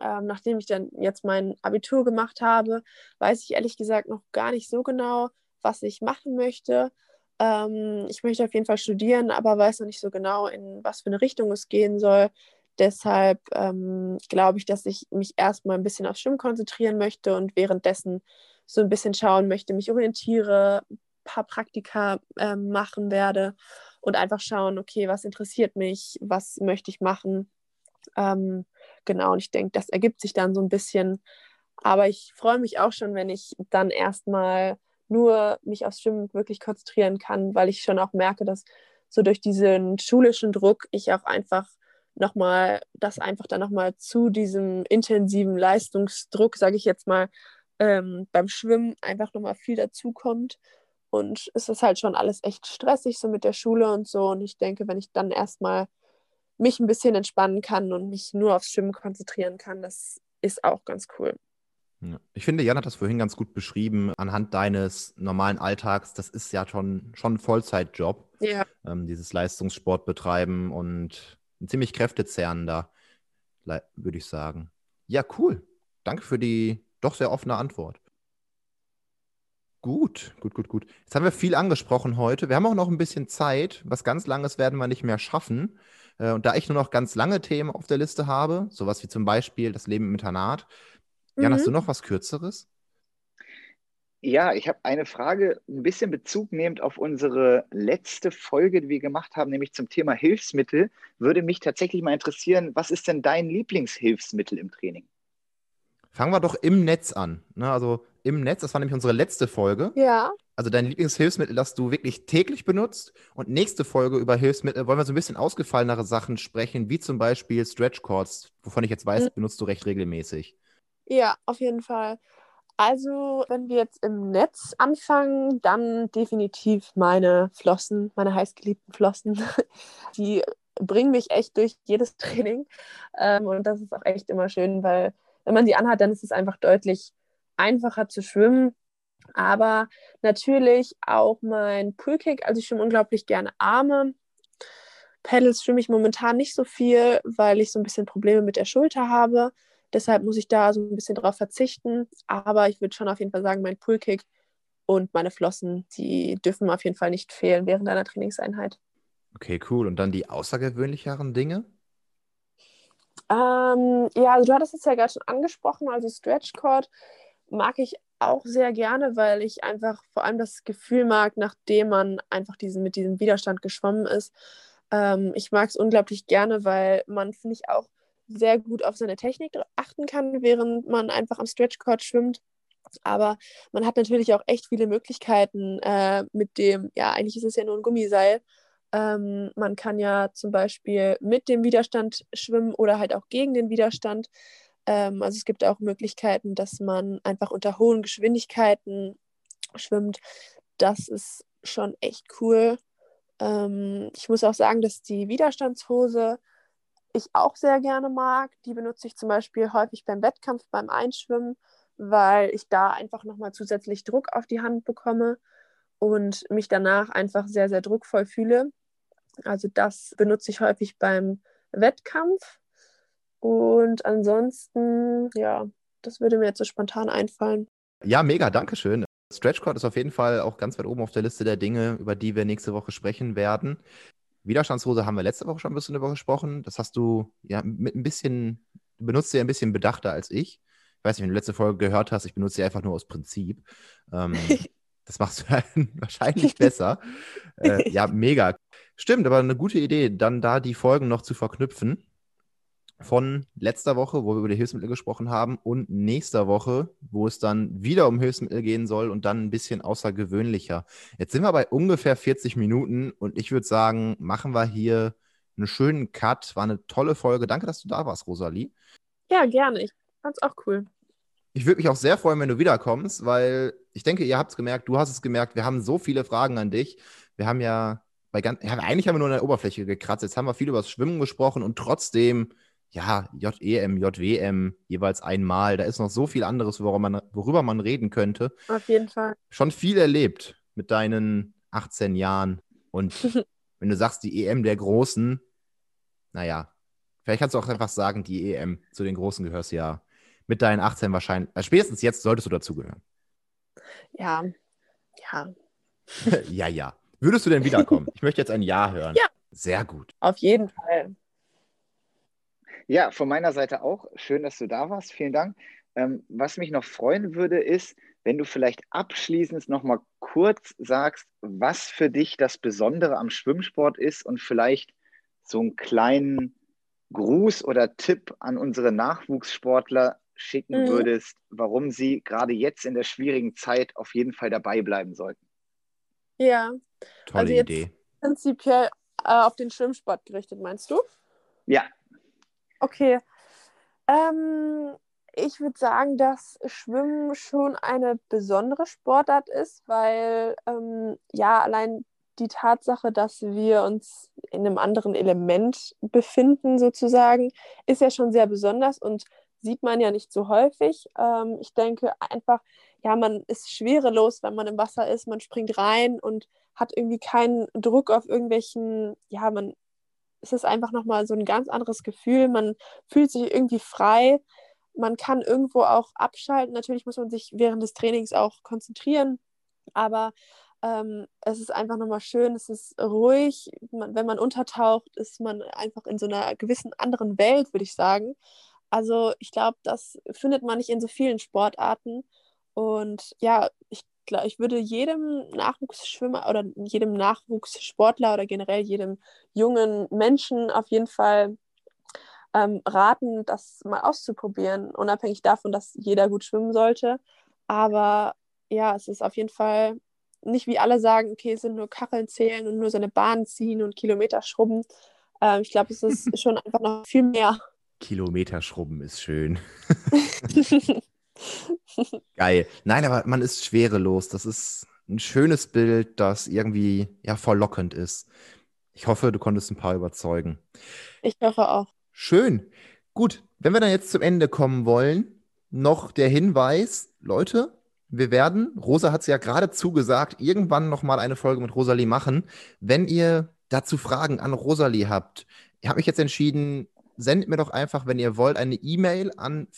ähm, nachdem ich dann jetzt mein Abitur gemacht habe, weiß ich ehrlich gesagt noch gar nicht so genau, was ich machen möchte. Ähm, ich möchte auf jeden Fall studieren, aber weiß noch nicht so genau, in was für eine Richtung es gehen soll. Deshalb ähm, glaube ich, dass ich mich erstmal ein bisschen aufs Schwimmen konzentrieren möchte und währenddessen so ein bisschen schauen möchte, mich orientiere, ein paar Praktika äh, machen werde und einfach schauen, okay, was interessiert mich, was möchte ich machen. Ähm, genau, und ich denke, das ergibt sich dann so ein bisschen. Aber ich freue mich auch schon, wenn ich dann erstmal nur mich aufs Schwimmen wirklich konzentrieren kann, weil ich schon auch merke, dass so durch diesen schulischen Druck ich auch einfach nochmal, das einfach dann nochmal zu diesem intensiven Leistungsdruck, sage ich jetzt mal, ähm, beim Schwimmen einfach nochmal viel dazukommt. Und es ist halt schon alles echt stressig, so mit der Schule und so. Und ich denke, wenn ich dann erstmal mich ein bisschen entspannen kann und mich nur aufs Schwimmen konzentrieren kann, das ist auch ganz cool. Ich finde, Jan hat das vorhin ganz gut beschrieben, anhand deines normalen Alltags. Das ist ja schon, schon ein Vollzeitjob, ja. ähm, dieses Leistungssport betreiben und ein ziemlich kräftezehrender, würde ich sagen. Ja, cool. Danke für die doch sehr offene Antwort. Gut, gut, gut, gut. Jetzt haben wir viel angesprochen heute. Wir haben auch noch ein bisschen Zeit. Was ganz Langes werden wir nicht mehr schaffen. Äh, und da ich nur noch ganz lange Themen auf der Liste habe, sowas wie zum Beispiel das Leben im Internat, Jan, mhm. hast du noch was Kürzeres? Ja, ich habe eine Frage, ein bisschen Bezug nehmend auf unsere letzte Folge, die wir gemacht haben, nämlich zum Thema Hilfsmittel. Würde mich tatsächlich mal interessieren, was ist denn dein Lieblingshilfsmittel im Training? Fangen wir doch im Netz an. Ne? Also im Netz, das war nämlich unsere letzte Folge. Ja. Also dein Lieblingshilfsmittel, das du wirklich täglich benutzt. Und nächste Folge über Hilfsmittel wollen wir so ein bisschen ausgefallenere Sachen sprechen, wie zum Beispiel Stretch Cords, wovon ich jetzt weiß, mhm. benutzt du recht regelmäßig. Ja, auf jeden Fall. Also, wenn wir jetzt im Netz anfangen, dann definitiv meine Flossen, meine heißgeliebten Flossen. (laughs) Die bringen mich echt durch jedes (laughs) Training. Ähm, und das ist auch echt immer schön, weil wenn man die anhat, dann ist es einfach deutlich einfacher zu schwimmen. Aber natürlich auch mein Poolkick. Also ich schwimme unglaublich gerne Arme. Pedals schwimme ich momentan nicht so viel, weil ich so ein bisschen Probleme mit der Schulter habe. Deshalb muss ich da so ein bisschen drauf verzichten. Aber ich würde schon auf jeden Fall sagen, mein Poolkick und meine Flossen, die dürfen auf jeden Fall nicht fehlen während einer Trainingseinheit. Okay, cool. Und dann die außergewöhnlicheren Dinge? Ähm, ja, also du hattest es ja gerade schon angesprochen, also Stretchcord mag ich auch sehr gerne, weil ich einfach vor allem das Gefühl mag, nachdem man einfach diesen, mit diesem Widerstand geschwommen ist. Ähm, ich mag es unglaublich gerne, weil man, finde ich, auch sehr gut auf seine Technik achten kann, während man einfach am Stretchcord schwimmt. Aber man hat natürlich auch echt viele Möglichkeiten äh, mit dem, ja, eigentlich ist es ja nur ein Gummiseil. Ähm, man kann ja zum Beispiel mit dem Widerstand schwimmen oder halt auch gegen den Widerstand. Ähm, also es gibt auch Möglichkeiten, dass man einfach unter hohen Geschwindigkeiten schwimmt. Das ist schon echt cool. Ähm, ich muss auch sagen, dass die Widerstandshose ich auch sehr gerne mag. Die benutze ich zum Beispiel häufig beim Wettkampf, beim Einschwimmen, weil ich da einfach nochmal zusätzlich Druck auf die Hand bekomme und mich danach einfach sehr, sehr druckvoll fühle. Also das benutze ich häufig beim Wettkampf. Und ansonsten, ja, das würde mir jetzt so spontan einfallen. Ja, mega, danke schön. Stretchcord ist auf jeden Fall auch ganz weit oben auf der Liste der Dinge, über die wir nächste Woche sprechen werden. Widerstandshose haben wir letzte Woche schon ein bisschen darüber gesprochen. Das hast du ja mit ein bisschen, du benutzt sie ein bisschen bedachter als ich. Ich weiß nicht, wenn du letzte Folge gehört hast, ich benutze sie einfach nur aus Prinzip. Ähm, (laughs) das machst du (laughs) wahrscheinlich besser. äh, ja, mega. Stimmt, aber eine gute Idee, dann da die Folgen noch zu verknüpfen von letzter Woche, wo wir über die Hilfsmittel gesprochen haben, und nächster Woche, wo es dann wieder um Hilfsmittel gehen soll und dann ein bisschen außergewöhnlicher. Jetzt sind wir bei ungefähr 40 Minuten und ich würde sagen, machen wir hier einen schönen Cut. War eine tolle Folge. Danke, dass du da warst, Rosalie. Ja, gerne. Ich fand's auch cool. Ich würde mich auch sehr freuen, wenn du wiederkommst, weil ich denke, ihr habt es gemerkt, du hast es gemerkt, wir haben so viele Fragen an dich. Wir haben ja bei ganz, ja, eigentlich haben wir nur an der Oberfläche gekratzt. Jetzt haben wir viel über das Schwimmen gesprochen und trotzdem, ja, JEM, JWM, jeweils einmal. Da ist noch so viel anderes, worüber man, worüber man reden könnte. Auf jeden Fall. Schon viel erlebt mit deinen 18 Jahren. Und (laughs) wenn du sagst, die EM der Großen, naja, vielleicht kannst du auch einfach sagen, die EM zu den Großen gehörst ja mit deinen 18 wahrscheinlich. Also spätestens jetzt solltest du dazugehören. Ja, ja. (laughs) ja, ja. Würdest du denn wiederkommen? (laughs) Ich möchte jetzt ein Ja hören. Ja. Sehr gut. Auf jeden Fall. Ja, von meiner Seite auch. Schön, dass du da warst. Vielen Dank. Ähm, was mich noch freuen würde, ist, wenn du vielleicht abschließend noch mal kurz sagst, was für dich das Besondere am Schwimmsport ist und vielleicht so einen kleinen Gruß oder Tipp an unsere Nachwuchssportler schicken mhm. würdest, warum sie gerade jetzt in der schwierigen Zeit auf jeden Fall dabei bleiben sollten. Ja. Tolle also Idee. Prinzipiell äh, auf den Schwimmsport gerichtet, meinst du? Ja. Okay. Ähm, ich würde sagen, dass Schwimmen schon eine besondere Sportart ist, weil ähm, ja allein die Tatsache, dass wir uns in einem anderen Element befinden, sozusagen, ist ja schon sehr besonders und sieht man ja nicht so häufig. Ähm, ich denke einfach, ja, man ist schwerelos, wenn man im Wasser ist, man springt rein und hat irgendwie keinen Druck auf irgendwelchen, ja, man, es ist einfach nochmal so ein ganz anderes Gefühl, man fühlt sich irgendwie frei, man kann irgendwo auch abschalten, natürlich muss man sich während des Trainings auch konzentrieren, aber ähm, es ist einfach nochmal schön, es ist ruhig, man, wenn man untertaucht, ist man einfach in so einer gewissen anderen Welt, würde ich sagen. Also ich glaube, das findet man nicht in so vielen Sportarten. Und ja, ich ich würde jedem Nachwuchsschwimmer oder jedem Nachwuchssportler oder generell jedem jungen Menschen auf jeden Fall ähm, raten, das mal auszuprobieren, unabhängig davon, dass jeder gut schwimmen sollte. Aber ja, es ist auf jeden Fall nicht wie alle sagen, okay, es sind nur Kacheln zählen und nur seine Bahn ziehen und Kilometer schrubben. Ähm, ich glaube, es ist (laughs) schon einfach noch viel mehr. Kilometer schrubben ist schön. (laughs) (laughs) Geil. Nein, aber man ist schwerelos. Das ist ein schönes Bild, das irgendwie ja verlockend ist. Ich hoffe, du konntest ein paar überzeugen. Ich hoffe auch. Schön. Gut, wenn wir dann jetzt zum Ende kommen wollen, noch der Hinweis, Leute, wir werden, Rosa hat es ja gerade zugesagt, irgendwann nochmal eine Folge mit Rosalie machen. Wenn ihr dazu Fragen an Rosalie habt, ich habe mich jetzt entschieden, sendet mir doch einfach, wenn ihr wollt, eine E-Mail an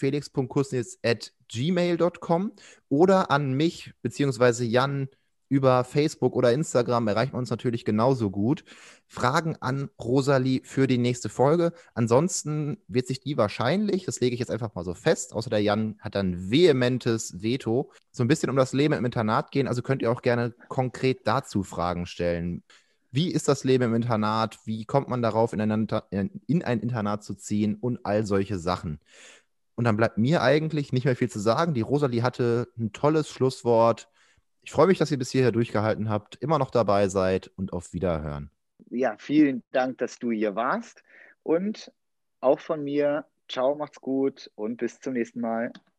felix.kusnitz.gmail.com oder an mich bzw. Jan Über Facebook oder Instagram erreicht man uns natürlich genauso gut. Fragen an Rosalie für die nächste Folge. Ansonsten wird sich die wahrscheinlich, das lege ich jetzt einfach mal so fest, außer der Jan hat ein vehementes Veto, so ein bisschen um das Leben im Internat gehen. Also könnt ihr auch gerne konkret dazu Fragen stellen. Wie ist das Leben im Internat? Wie kommt man darauf, in ein Internat zu ziehen und all solche Sachen? Und dann bleibt mir eigentlich nicht mehr viel zu sagen. Die Rosalie hatte ein tolles Schlusswort. Ich freue mich, dass ihr bis hierher durchgehalten habt, immer noch dabei seid und auf Wiederhören. Ja, vielen Dank, dass du hier warst. Und auch von mir, ciao, macht's gut und bis zum nächsten Mal.